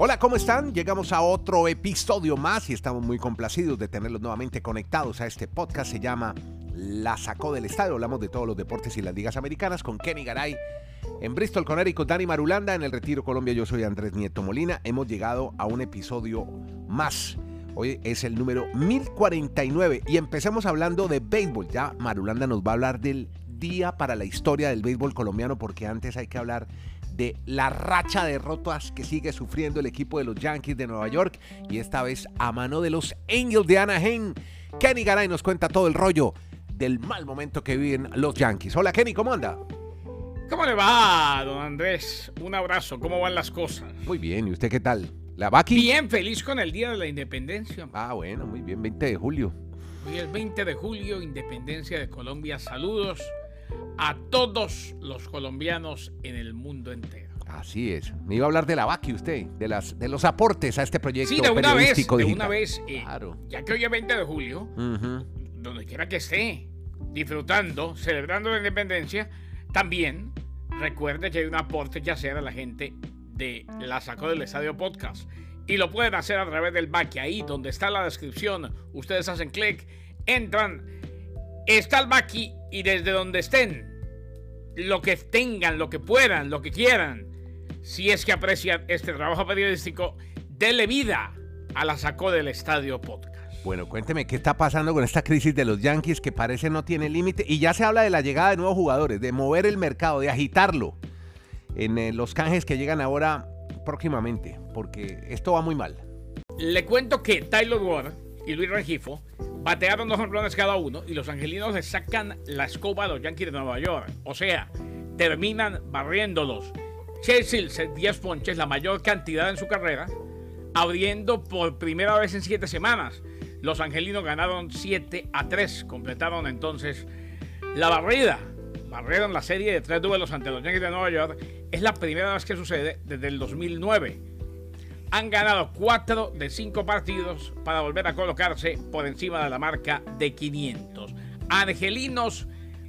Hola, ¿cómo están? Llegamos a otro episodio más y estamos muy complacidos de tenerlos nuevamente conectados a este podcast. Se llama La Sacó del Estadio. Hablamos de todos los deportes y las ligas americanas con Kenny Garay. En Bristol, Connecticut, Dani Marulanda. En el Retiro, Colombia, yo soy Andrés Nieto Molina. Hemos llegado a un episodio más. Hoy es el número 1049 y empecemos hablando de béisbol. Ya Marulanda nos va a hablar del día para la historia del béisbol colombiano porque antes hay que hablar de la racha de derrotas que sigue sufriendo el equipo de los Yankees de Nueva York y esta vez a mano de los Angels de Anaheim. Kenny Garay nos cuenta todo el rollo del mal momento que viven los Yankees. Hola Kenny, ¿cómo anda? ¿Cómo le va, don Andrés? Un abrazo, ¿cómo van las cosas? Muy bien, ¿y usted qué tal? ¿La va aquí? Bien, feliz con el Día de la Independencia. Ah, bueno, muy bien, 20 de julio. Hoy es 20 de julio, Independencia de Colombia. Saludos a todos los colombianos en el mundo entero. Así es. Me iba a hablar de la VACI usted, de, las, de los aportes a este proyecto Sí, de una vez, de una vez. eh, Claro. Ya que hoy es 20 de julio, donde quiera que esté, disfrutando, celebrando la independencia, también recuerde que hay un aporte que hacer a la gente de La Sacó del Estadio Podcast. Y lo pueden hacer a través del back, ahí donde está la descripción. Ustedes hacen clic, entran, está el Baki y desde donde estén, lo que tengan, lo que puedan, lo que quieran, si es que aprecian este trabajo periodístico, denle vida a La Sacó del Estadio Podcast. Bueno, cuénteme qué está pasando con esta crisis de los Yankees que parece no tiene límite y ya se habla de la llegada de nuevos jugadores, de mover el mercado, de agitarlo en eh, los canjes que llegan ahora próximamente, porque esto va muy mal. Le cuento que Tyler Ward y Luis Rengifo batearon dos honrones cada uno y los angelinos le sacan la escoba a los Yankees de Nueva York. O sea, terminan barriéndolos. Chase Silseth, 10 ponches, la mayor cantidad en su carrera, abriendo por primera vez en 7 semanas. Los angelinos ganaron 7 a 3, completaron entonces la barrida. Barrieron la serie de tres duelos ante los Yankees de Nueva York. Es la primera vez que sucede desde el 2009 han ganado 4 de 5 partidos para volver a colocarse por encima de la marca de 500. Angelinos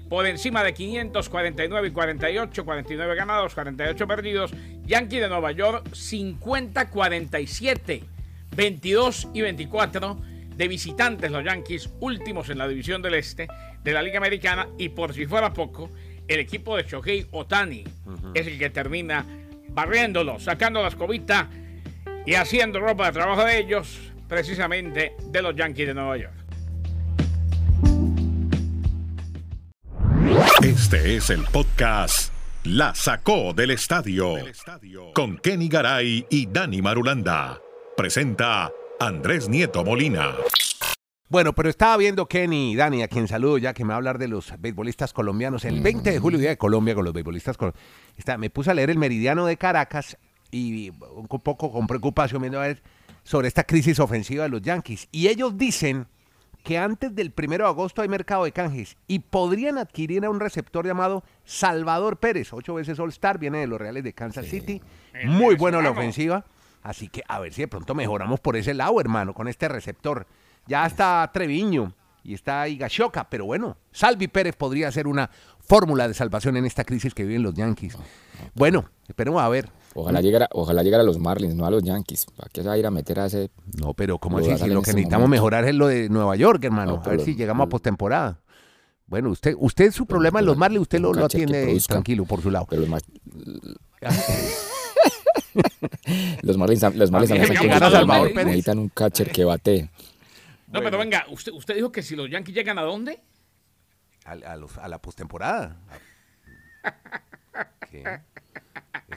por encima de 500, 49 y 48, 49 ganados, 48 perdidos. Yankee de Nueva York 50, 47, 22 y 24 de visitantes los Yankees, últimos en la división del este de la Liga Americana y por si fuera poco, el equipo de Shohei Otani es el que termina barriéndolo, sacando la escobita y haciendo ropa de trabajo de ellos, precisamente de los Yankees de Nueva York. Este es el podcast La Sacó del Estadio con Kenny Garay y Dani Marulanda. Presenta Andrés Nieto Molina. Bueno, pero estaba viendo Kenny y Dani, a quien saludo ya que me va a hablar de los beisbolistas colombianos. El 20 de julio, Día de Colombia, con los beisbolistas colombianos. Me puse a leer el Meridiano de Caracas y un poco con preocupación viendo a ver sobre esta crisis ofensiva de los Yankees. Y ellos dicen que antes del primero de agosto hay mercado de canjes y podrían adquirir a un receptor llamado Salvador Pérez, ocho veces All-Star, viene de los Reales de Kansas City. El Muy bueno la ofensiva. Así que a ver si de pronto mejoramos por ese lado, hermano, con este receptor. Ya está Treviño y está Higashoka, pero bueno, Salvi Pérez podría ser una fórmula de salvación en esta crisis que viven los Yankees. Bueno, esperemos a ver. Ojalá llegara, ojalá llegara a los Marlins, no a los Yankees. ¿Para qué se va a ir a meter a ese? No, pero ¿cómo así? Si lo que este necesitamos momento. mejorar es lo de Nueva York, hermano. No, a ver si llegamos a postemporada. Bueno, usted, usted su problema en los Marlins, usted lo, lo atiende tranquilo por su lado. Pero los, Mar- los Marlins, los Marlins También necesitan- Salvador Pérez. necesitan un catcher que bate. No, pero venga, usted, usted dijo que si los Yankees llegan a dónde? A, a los- a la postemporada. ¿Qué?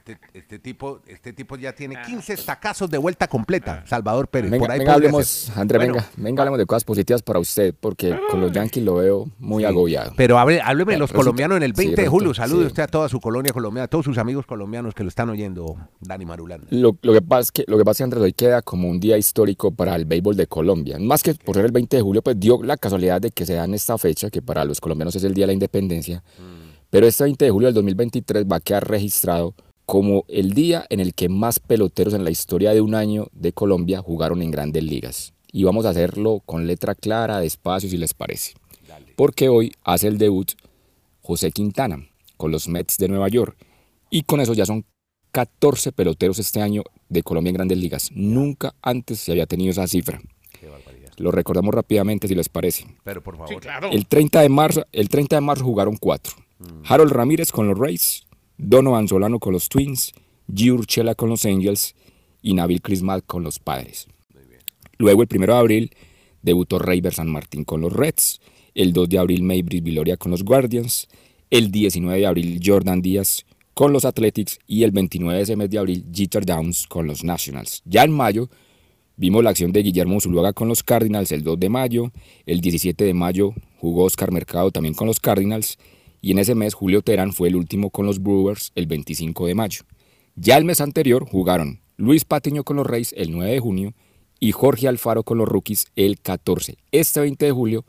Este, este tipo, este tipo ya tiene 15 estacazos de vuelta completa, Salvador Pérez. Venga, por ahí venga, hablemos, ser. André, Bueno, venga, venga, hablemos de cosas positivas para usted, porque con los Yankees lo veo muy sí, agobiado. Pero hable- hábleme de los Resulta- colombianos en el 20 sí, de julio. Salude sí. usted a toda su colonia colombiana, a todos sus amigos colombianos que lo están oyendo, Dani Marulanda. Lo, lo que pasa es que, lo que pasa es que Andrés hoy queda como un día histórico para el béisbol de Colombia. Más que por ser el 20 de julio, pues dio la casualidad de que se da en esta fecha, que para los colombianos es el Día de la Independencia. Pero este 20 de julio del 2023 va a quedar registrado como el día en el que más peloteros en la historia de un año de Colombia jugaron en grandes ligas. Y vamos a hacerlo con letra clara, despacio, si les parece. Porque hoy hace el debut José Quintana con los Mets de Nueva York. Y con eso ya son 14 peloteros este año de Colombia en grandes ligas. Nunca antes se había tenido esa cifra. Qué barbaridad. Lo recordamos rápidamente si les parece. Pero por favor. Sí, claro. El 30 de marzo, el 30 de marzo jugaron cuatro. Harold Ramírez con los Rays, Donovan Solano con los Twins, G. Urchela con los Angels y Nabil Crismal con los Padres. Luego, el 1 de abril, debutó Reyber San Martín con los Reds. El 2 de abril, Maybris Viloria con los Guardians. El 19 de abril, Jordan Díaz con los Athletics. Y el 29 de ese mes de abril, Jeter Downs con los Nationals. Ya en mayo, vimos la acción de Guillermo Zuluaga con los Cardinals el 2 de mayo. El 17 de mayo jugó Oscar Mercado también con los Cardinals. Y en ese mes, Julio Terán fue el último con los Brewers el 25 de mayo. Ya el mes anterior jugaron Luis Patiño con los Reyes el 9 de junio y Jorge Alfaro con los Rookies el 14. Este 20 de julio,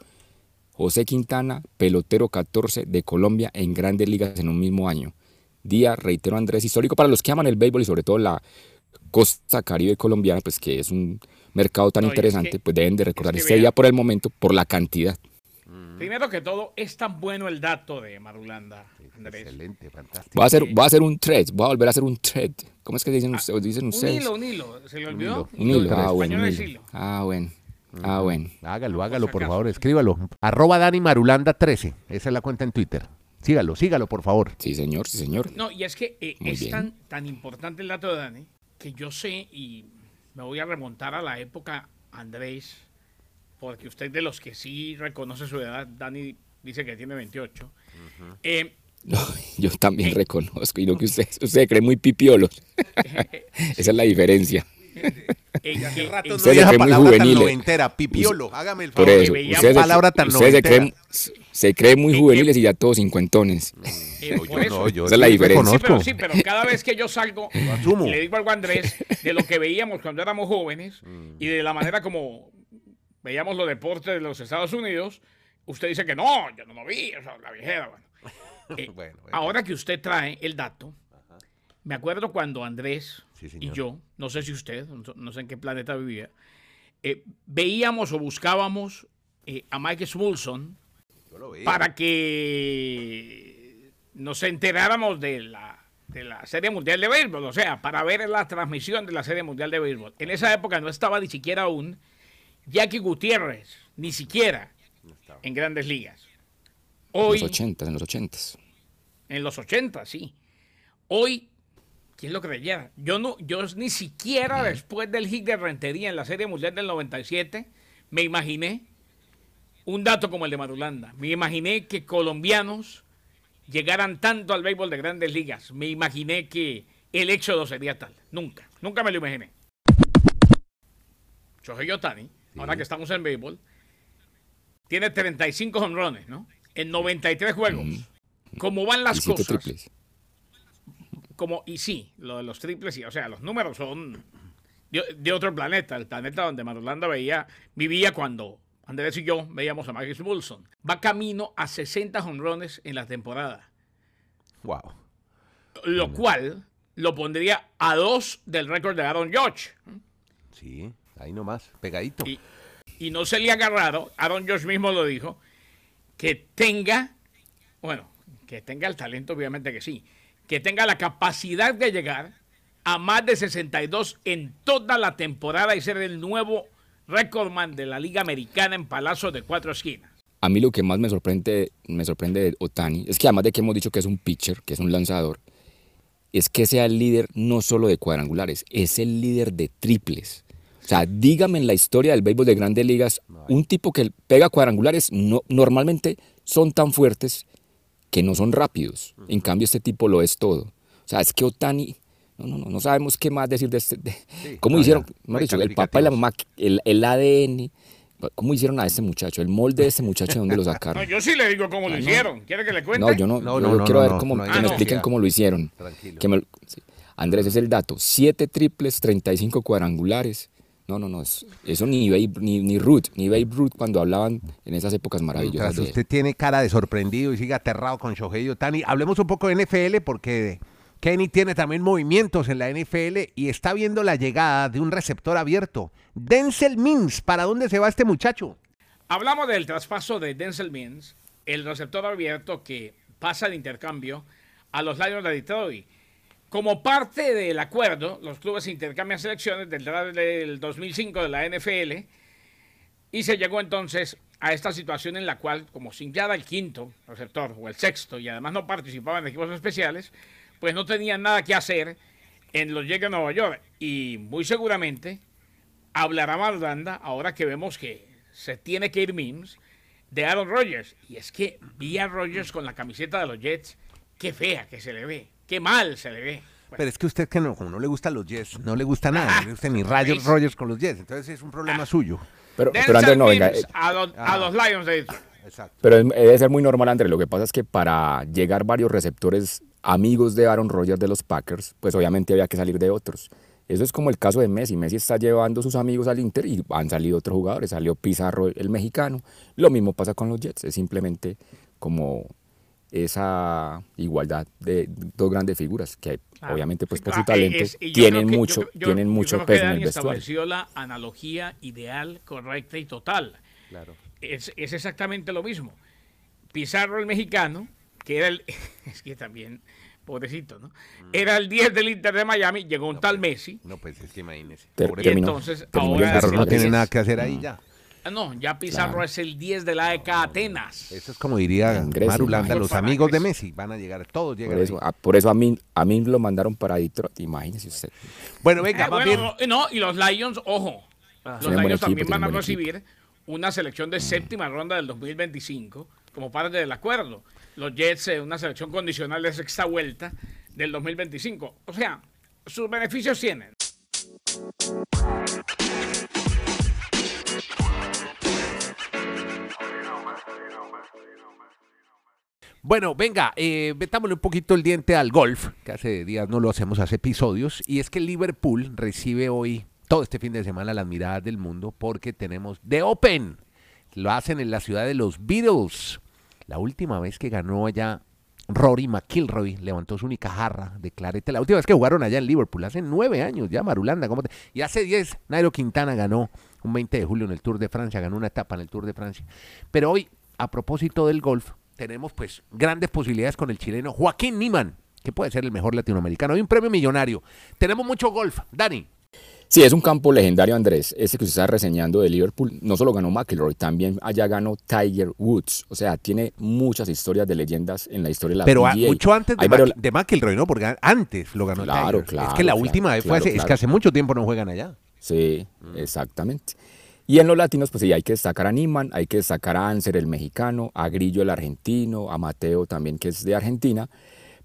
José Quintana, pelotero 14 de Colombia en grandes ligas en un mismo año. Día, reitero Andrés, histórico para los que aman el béisbol y sobre todo la costa caribe colombiana, pues que es un mercado tan No, y es interesante, que- pues deben de recordar que este vea- día por el momento, por la cantidad. Primero que todo, es tan bueno el dato de Marulanda, Andrés. Excelente, fantástico. Voy a hacer, voy a hacer un thread, voy a volver a hacer un thread. ¿Cómo es que dicen, ustedes? dicen Ah, Un ustedes? hilo, un hilo. ¿Se le olvidó? Un hilo, ah, En bueno, un español es hilo. Ah, bueno. Ah, bueno. Hágalo, hágalo, por favor, escríbalo. Arroba Dani Marulanda 13. Esa es la cuenta en Twitter. Sígalo, sígalo, por favor. Sí, señor, sí, señor. No, y es que eh, es tan, tan importante el dato de Dani que yo sé y me voy a remontar a la época Andrés, porque usted de los que sí reconoce su edad, Dani dice que tiene 28. Eh, No, yo también Eh. reconozco, y no que usted, usted cree muy pipiolos. Esa es la diferencia. eh, que- no eh, Ustedes esa se creen muy palabra tan juveniles. noventera, pipiolo, hágame el Por favor. eso, se, tan creen muy Eh, juveniles y ya todos cincuentones. eh, No, por yo eso. no, yo Esa es la diferencia. Sí, pero, sí, pero cada vez que yo salgo le digo algo a Andrés de lo que veíamos cuando éramos jóvenes Mm. y de la manera como veíamos los deportes de los Estados Unidos, usted dice que no, yo no lo vi, la viejera. Bueno. Eh, Bueno, bueno. Ahora que usted trae el dato, me acuerdo cuando Andrés Sí, y yo, no sé si usted, no, sé en qué planeta vivía, eh, veíamos o buscábamos eh, a Mike Smulson para que nos enteráramos de la, de la Serie Mundial de Béisbol, o sea, para ver la transmisión de la Serie Mundial de Béisbol. En esa época no estaba ni siquiera aún Jackie Gutiérrez, ni siquiera en grandes ligas. En Hoy, los ochentas, en los ochentas. en los 80, sí. Hoy, ¿quién lo creyera? Yo no, yo ni siquiera después del hit de Rentería en la Serie Mundial del 97 me imaginé un dato como el de Marulanda. Me imaginé que colombianos llegaran tanto al béisbol de grandes ligas. Me imaginé que el éxodo sería tal. Nunca, nunca me lo imaginé. Shohei Otani, ahora que estamos en béisbol, tiene 35 honrones, ¿no? En 93 juegos. ¿Cómo van las cosas? triples. como y sí, lo de los triples, sí, o sea, los números son de, de otro planeta, el planeta donde Marulanda veía, vivía cuando Andrés y yo veíamos a Marcus Wilson. Va camino a 60 honrones en la temporada, Wow. lo cual lo pondría a dos del récord de Aaron Judge. Sí, ahí nomás, pegadito. Y, y no se le ha agarrado, Aaron Judge mismo lo dijo, que tenga, bueno, que tenga el talento, obviamente que sí, que tenga la capacidad de llegar a más de 62 en toda la temporada y ser el nuevo recordman de la Liga Americana en palazos de cuatro esquinas. A mí lo que más me sorprende, me sorprende de Otani es que además de que hemos dicho que es un pitcher, que es un lanzador, es que sea el líder no solo de cuadrangulares, es el líder de triples. O sea, dígame en la historia del béisbol de grandes ligas, un tipo que pega cuadrangulares no, normalmente son tan fuertes que no son rápidos. En cambio, este tipo lo es todo. O sea, es que Otani, no, no, no, no sabemos qué más decir de este. de- Sí, ¿Cómo no, hicieron? no dicho, el papá y la mamá, el, el ADN. ¿Cómo hicieron a este muchacho? El molde de este muchacho, ¿de dónde lo No, sacaron? yo sí le digo cómo lo hicieron. ¿Quiere que le cuente? No, yo no, No, yo no, no, quiero no, ver cómo, que me expliquen cómo lo hicieron. Tranquilo. Que me sí. Andrés, es el dato. Siete triples, 35 cuadrangulares. No, no, no. es- Eso ni Babe, ni, ni Ruth, ni Babe Ruth cuando hablaban en esas épocas maravillosas. Mientras de él. usted tiene cara de sorprendido y sigue aterrado con Shohei Otani, hablemos un poco de NFL porque Kenny tiene también movimientos en la NFL y está viendo la llegada de un receptor abierto. Denzel Mims, ¿para dónde se va este muchacho? Hablamos del traspaso de Denzel Mims, el receptor abierto que pasa el intercambio a los Lions de Detroit. Como parte del acuerdo, los clubes intercambian selecciones del draft del 2005 de la NFL y se llegó entonces a esta situación en la cual, como sin ya era el quinto receptor o el sexto y además no participaba en equipos especiales, pues no tenían nada que hacer en los Jets de Nueva York. Y muy seguramente hablará Marulanda ahora que vemos que se tiene que ir Mims de Aaron Rodgers. Y es que vi a Rodgers con la camiseta de los Jets, qué fea que se le ve, qué mal se le ve. Pero es que usted que no, como no le gustan los Jets, no le gusta nada, no le gusta ni Rogers, ¿veis? Rogers con los Jets, entonces es un problema suyo. Pero, Andrés, no, venga, eh, a, los, a Ah. los Lions de Detroit. Exacto. pero es- debe ser muy normal, Andrés. Lo que pasa es que para llegar varios receptores amigos de Aaron Rodgers de los Packers, pues obviamente había que salir de otros. Eso es como el caso de Messi. Messi está llevando sus amigos al Inter y han salido otros jugadores. Salió Pizarro, el mexicano. Lo mismo pasa con los Jets. Es simplemente como esa igualdad de dos grandes figuras que Claro. obviamente pues por Ah, su talento es- tienen que- mucho, yo- yo- tienen yo mucho creo que peso en el estableció la analogía ideal, correcta y total. Claro. Es, es exactamente lo mismo. Pizarro, el mexicano, que era el. Es que también, pobrecito, ¿no? Era el 10 del Inter de Miami, llegó un tal Messi. No, pues es que imagínese. Ter- terminó- entonces terminó ahora Pizarro no tiene nada que hacer ahí ya. Ah, no, ya Pizarro Claro. es el 10 de la ECA Atenas. Eso es como diría Marulanda, los amigos de. Messi van a llegar, todos llegan Por eso, ahí. a, por eso a mí, a mí lo mandaron para Detroit, imagínese usted. Bueno, venga, Eh, más bueno, bien. no, y los Lions, ojo, los Tienen buen Lions equipo, también van a equipo. recibir una selección de séptima ronda del 2025 como parte del acuerdo. Los Jets, eh, una selección condicional de sexta vuelta del 2025. O sea, sus beneficios tienen. Bueno, venga, eh, metámosle un poquito el diente al golf, que hace días no lo hacemos, hace episodios, y es que Liverpool recibe hoy, todo este fin de semana, las miradas del mundo, porque tenemos The Open. Lo hacen en la ciudad de los Beatles. La última vez que ganó allá Rory McIlroy levantó su única jarra de clarete. La última vez que jugaron allá en Liverpool, hace nueve años ya, Marulanda. ¿cómo te- Y hace diez, Nairo Quintana ganó un 20 de julio en el Tour de Francia, ganó una etapa en el Tour de Francia. Pero hoy, a propósito del golf, tenemos pues grandes posibilidades con el chileno Joaquín Niman, que puede ser el mejor latinoamericano. Hay un premio millonario. Tenemos mucho golf. Dani. Sí, es un campo legendario, Andrés. Ese que usted está reseñando de Liverpool, no solo ganó McIlroy, también allá ganó Tiger Woods. O sea, tiene muchas historias de leyendas en la historia de la Pero a- mucho antes de, varios- de McIlroy, ¿no? Porque antes lo ganó Claro, Tiger. claro, Es que la claro, última vez fue hace, es que hace mucho tiempo no juegan allá. Sí, exactamente. Y en los latinos, pues sí, hay que destacar a Niman, hay que destacar a Anser, el mexicano, a Grillo, el argentino, a Mateo también, que es de Argentina.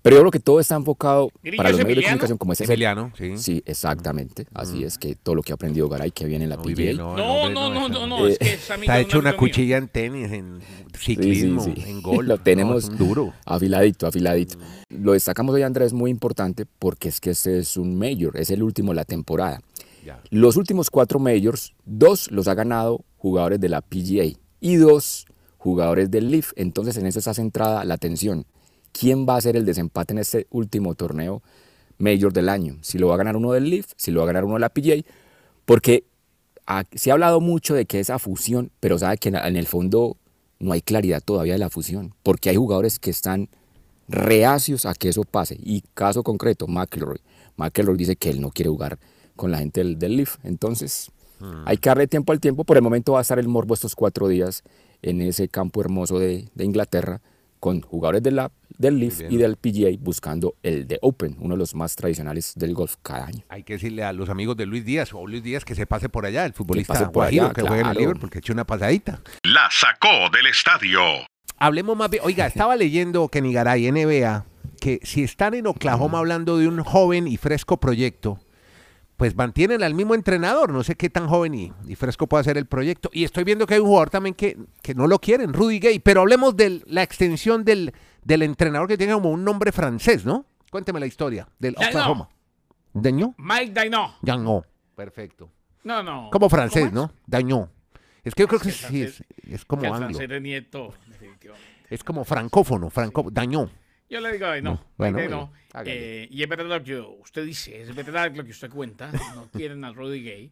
Pero yo creo que todo está enfocado ¿Grillo para es los medios de comunicación como ese. Emiliano, sí. Sí, exactamente. Así es que todo lo que ha aprendido Garay, que viene en la bien, No, hombre, no, no, no, Eh, es que es amigo Está hecho una cuchilla en tenis, en ciclismo, Sí, sí, sí. en golf. Lo tenemos es duro. afiladito, afiladito. Lo destacamos hoy, Andrés, muy importante porque es que este es un mayor, es el último de la temporada. Los últimos cuatro majors, dos los ha ganado jugadores de la PGA y dos jugadores del Leaf. Entonces en eso está centrada la atención. ¿Quién va a hacer el desempate en este último torneo major del año? Si lo va a ganar uno del Leaf, si lo va a ganar uno de la PGA. Porque se ha hablado mucho de que esa fusión, pero sabe que en, en el fondo no hay claridad todavía de la fusión. Porque hay jugadores que están reacios a que eso pase. Y caso concreto, McElroy. McElroy dice que él no quiere jugar con la gente del, del Leaf. Entonces, hay que darle tiempo al tiempo. Por el momento va a estar el morbo estos cuatro días en ese campo hermoso de, de Inglaterra con jugadores de la, del Leaf y del PGA buscando el de Open, uno de los más tradicionales del golf cada año. Hay que decirle a los amigos de Luis Díaz o Luis Díaz que se pase por allá, el futbolista pase por guajiro allá, que juega en el claro. Liverpool, que eche una pasadita. La sacó del estadio. Hablemos más bien. Oiga, estaba leyendo Kenny Garay, NBA, que si están en Oklahoma hablando de un joven y fresco proyecto, pues mantienen al mismo entrenador. No sé qué tan joven y, y fresco puede ser el proyecto. Y estoy viendo que hay un jugador también que, que no lo quieren, Rudy Gay. Pero hablemos de la extensión del, del entrenador que tiene como un nombre francés, ¿no? Cuénteme la historia del. Oklahoma. ¿Dañó? Mike Daino. Dañó. Perfecto. No, no. Como francés, ¿Cómo es? ¿no? Dañó. Es que yo creo que sí, es, es Que como el anglo. francés de Nieto, definitivamente. Es como francófono, franco, dañó. Yo le digo, ay, no, No, bueno, ay, bueno, no. hágale. Eh, y es verdad lo que usted dice, es verdad lo que usted cuenta, no quieren a Rudy Gay.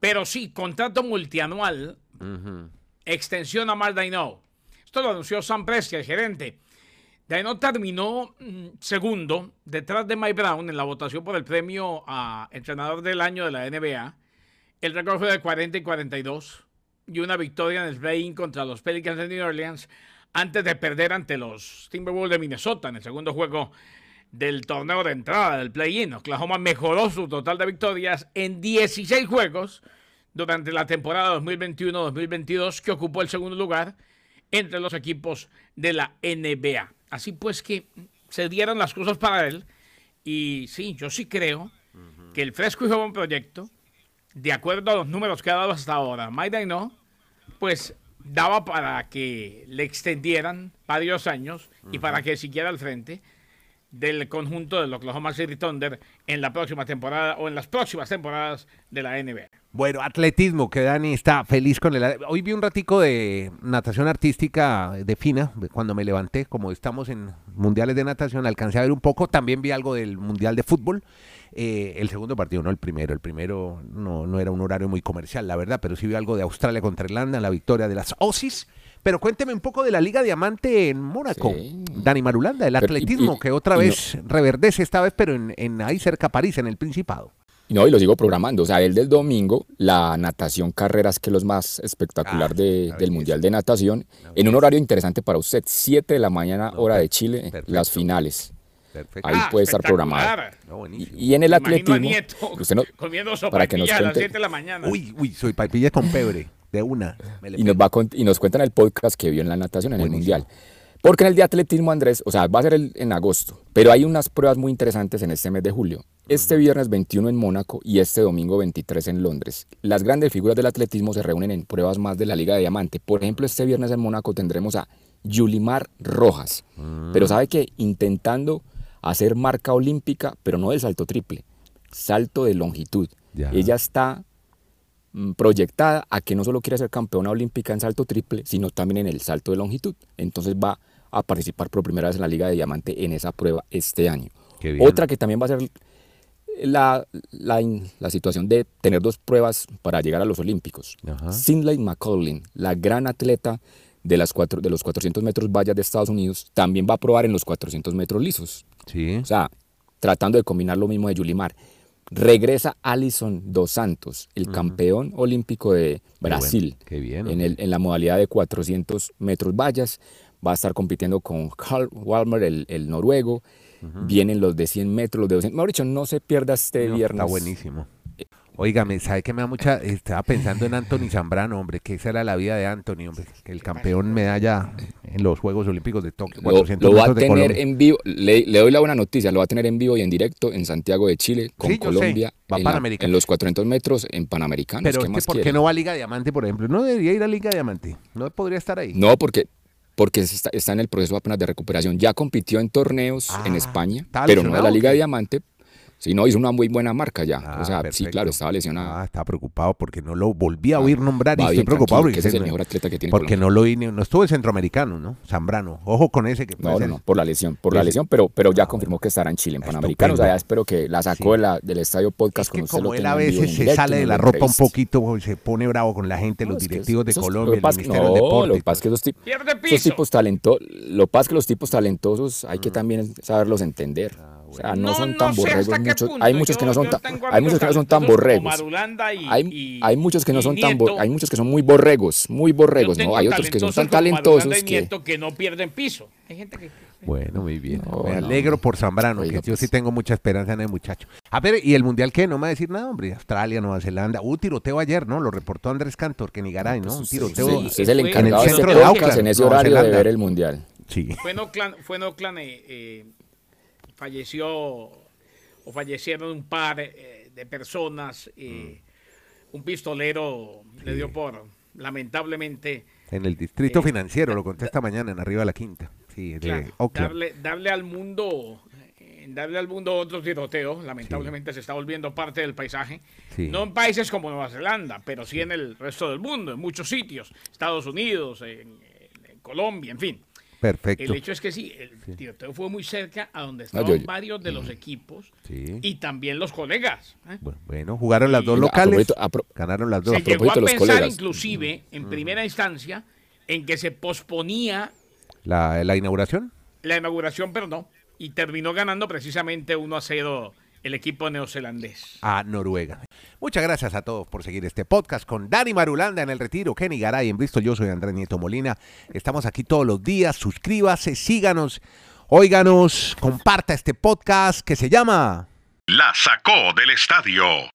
Pero sí, contrato multianual, extensión a Mark Daino. Esto lo anunció Sam Presti, el gerente. Daino terminó mm, segundo detrás de Mike Brown en la votación por el premio a entrenador del año de la NBA. El récord fue de 40 y 42 y una victoria en el play-in contra los Pelicans de New Orleans antes de perder ante los Timberwolves de Minnesota en el segundo juego del torneo de entrada del play-in. Oklahoma mejoró su total de victorias en 16 juegos durante la temporada 2021-2022 que ocupó el segundo lugar entre los equipos de la NBA. Así pues que se dieron las cosas para él y sí, yo sí creo que el fresco y joven proyecto, de acuerdo a los números que ha dado hasta ahora, Mike no, pues daba para que le extendieran varios años y para que siguiera al frente del conjunto del Oklahoma City Thunder en la próxima temporada o en las próximas temporadas de la NBA. Bueno, atletismo, que Dani está feliz con el... Hoy vi un ratico de natación artística de Fina, cuando me levanté, como estamos en mundiales de natación, alcancé a ver un poco, también vi algo del mundial de fútbol, eh, el segundo partido, no el primero, el primero no, no era un horario muy comercial, la verdad, pero sí vi algo de Australia contra Irlanda, la victoria de las Aussies, pero cuénteme un poco de la Liga Diamante en Mónaco. Dani Marulanda, el atletismo que otra vez reverdece esta vez, pero en, ahí cerca a París, en el Principado. No, y lo sigo programando. O sea, el del domingo, la natación carreras, que es lo más espectacular ah, del Mundial de Natación, en un horario interesante para usted, 7 de la mañana, hora de Chile, las finales. Perfecto. Ahí puede estar programado. y, en el atletismo, usted no, comiendo para que nos cuente, a las 7 de la mañana. Uy, uy, soy papilla con pebre de una. y nos, va y nos cuentan el podcast que vio en la natación en el Mundial. Porque en el de atletismo, Andrés, o sea, va a ser en agosto, pero hay unas pruebas muy interesantes en este mes de julio. Este viernes 21 en Mónaco y este domingo 23 en Londres. Las grandes figuras del atletismo se reúnen en pruebas más de la Liga de Diamante. Por ejemplo, este viernes en Mónaco tendremos a Yulimar Rojas. Mm. Pero sabe que intentando hacer marca olímpica, pero no del salto triple, salto de longitud. Ella está Mm, proyectada a que no solo quiere ser campeona olímpica en salto triple, sino también en el salto de longitud. Entonces va a participar por primera vez en la Liga de Diamante en esa prueba este año. Otra que también va a ser la, la, situación de tener dos pruebas para llegar a los Olímpicos. Cindy McCollin, la gran atleta de, las cuatro, de los 400 metros vallas de Estados Unidos, también va a probar en los 400 metros lisos. Sí. O sea, tratando de combinar lo mismo de Yulimar. Regresa Alison Dos Santos, el campeón olímpico de Brasil, en, el, en, la modalidad de 400 metros vallas. Va a estar compitiendo con Carl Walmer, el, noruego. Vienen los de 100 metros, los de 200. Mauricio, no se pierda este viernes. Está buenísimo. Oígame, ¿sabe que me da mucha? Estaba pensando en Anthony Zambrano, hombre, que esa era la vida de Anthony, hombre, el campeón medalla en los Juegos Olímpicos de Tokio. Lo, va a tener en vivo, le, doy la buena noticia, lo va a tener en vivo y en directo en Santiago de Chile, con Colombia, en, los 400 metros en Panamericanos. Pero ¿por qué no va a Liga Diamante, por ejemplo? ¿No debería ir a Liga Diamante? ¿No podría estar ahí? No, porque porque está, está, en el proceso apenas de recuperación. Ya compitió en torneos en ah, España, pero no en la Liga Diamante Sí, no, hizo una muy buena marca ya. o sea, ah, sí, claro, estaba lesionado. Ah, estaba preocupado porque no lo volví a ah, oír nombrar y estoy preocupado porque, es el mejor atleta que tiene porque no lo oí, no estuvo el centroamericano, ¿no? Zambrano. Ojo con ese que No, no, no, por la lesión, por la lesión, pero, pero ya ah, confirmó que estará en Chile, en Panamericano. O sea, ya espero que la sacó del estadio podcast es que como él a veces se sale de la ropa un poquito y se pone bravo con la gente, los directivos de Colombia, el Ministerio del Deporte. Lo que pasa es que esos, tipos, talentosos, lo que pasa es que los tipos talentosos hay que mm. también saberlos entender. O sea, no, son tan borregos muchos. Hay muchos que no son tan, hay muchos que no son tan borregos. hay, hay muchos que no son tan hay muchos que son muy borregos, muy borregos, ¿no? Hay otros que son tan talentosos que que no pierden piso. Hay gente que bueno, muy bien. me alegro por Zambrano, que yo sí pues. tengo mucha esperanza en el muchacho. A ver, ¿y el Mundial qué? No me va a decir nada, hombre. Australia, Nueva Zelanda. Un tiroteo ayer, ¿no? Lo reportó Andrés Cantor, que ni Garay, ¿no? Un tiroteo. Sí, es el encargado en el centro de, Auckland, en ese horario de ver el Mundial. Sí. Fue en Oakland, fue en Oakland eh, eh falleció o fallecieron un par eh, de personas. y mm. Un pistolero le dio por, lamentablemente. En el distrito eh, financiero, lo conté esta mañana en Arriba de la Quinta. Sí, de darle, darle, al mundo eh, darle al mundo otro tiroteo, lamentablemente se está volviendo parte del paisaje. No en países como Nueva Zelanda, pero sí en el resto del mundo, en muchos sitios, Estados Unidos, en Colombia, en fin. Perfecto. El hecho es que sí, el tiroteo fue muy cerca a donde estaban varios de los mm. equipos y también los colegas. ¿eh? Bueno, jugaron las dos locales, ganaron las dos. Se llegó a pensar inclusive, en mm. primera instancia, en que se posponía la, inauguración. la inauguración, pero no. Y terminó ganando precisamente 1 a 0 el equipo neozelandés. A Noruega. Muchas gracias a todos por seguir este podcast con Dani Marulanda en el retiro, Kenny Garay en Bristol. Yo soy Andrés Nieto Molina. Estamos aquí todos los días. Suscríbase, síganos, óiganos, comparta este podcast que se llama La sacó del estadio.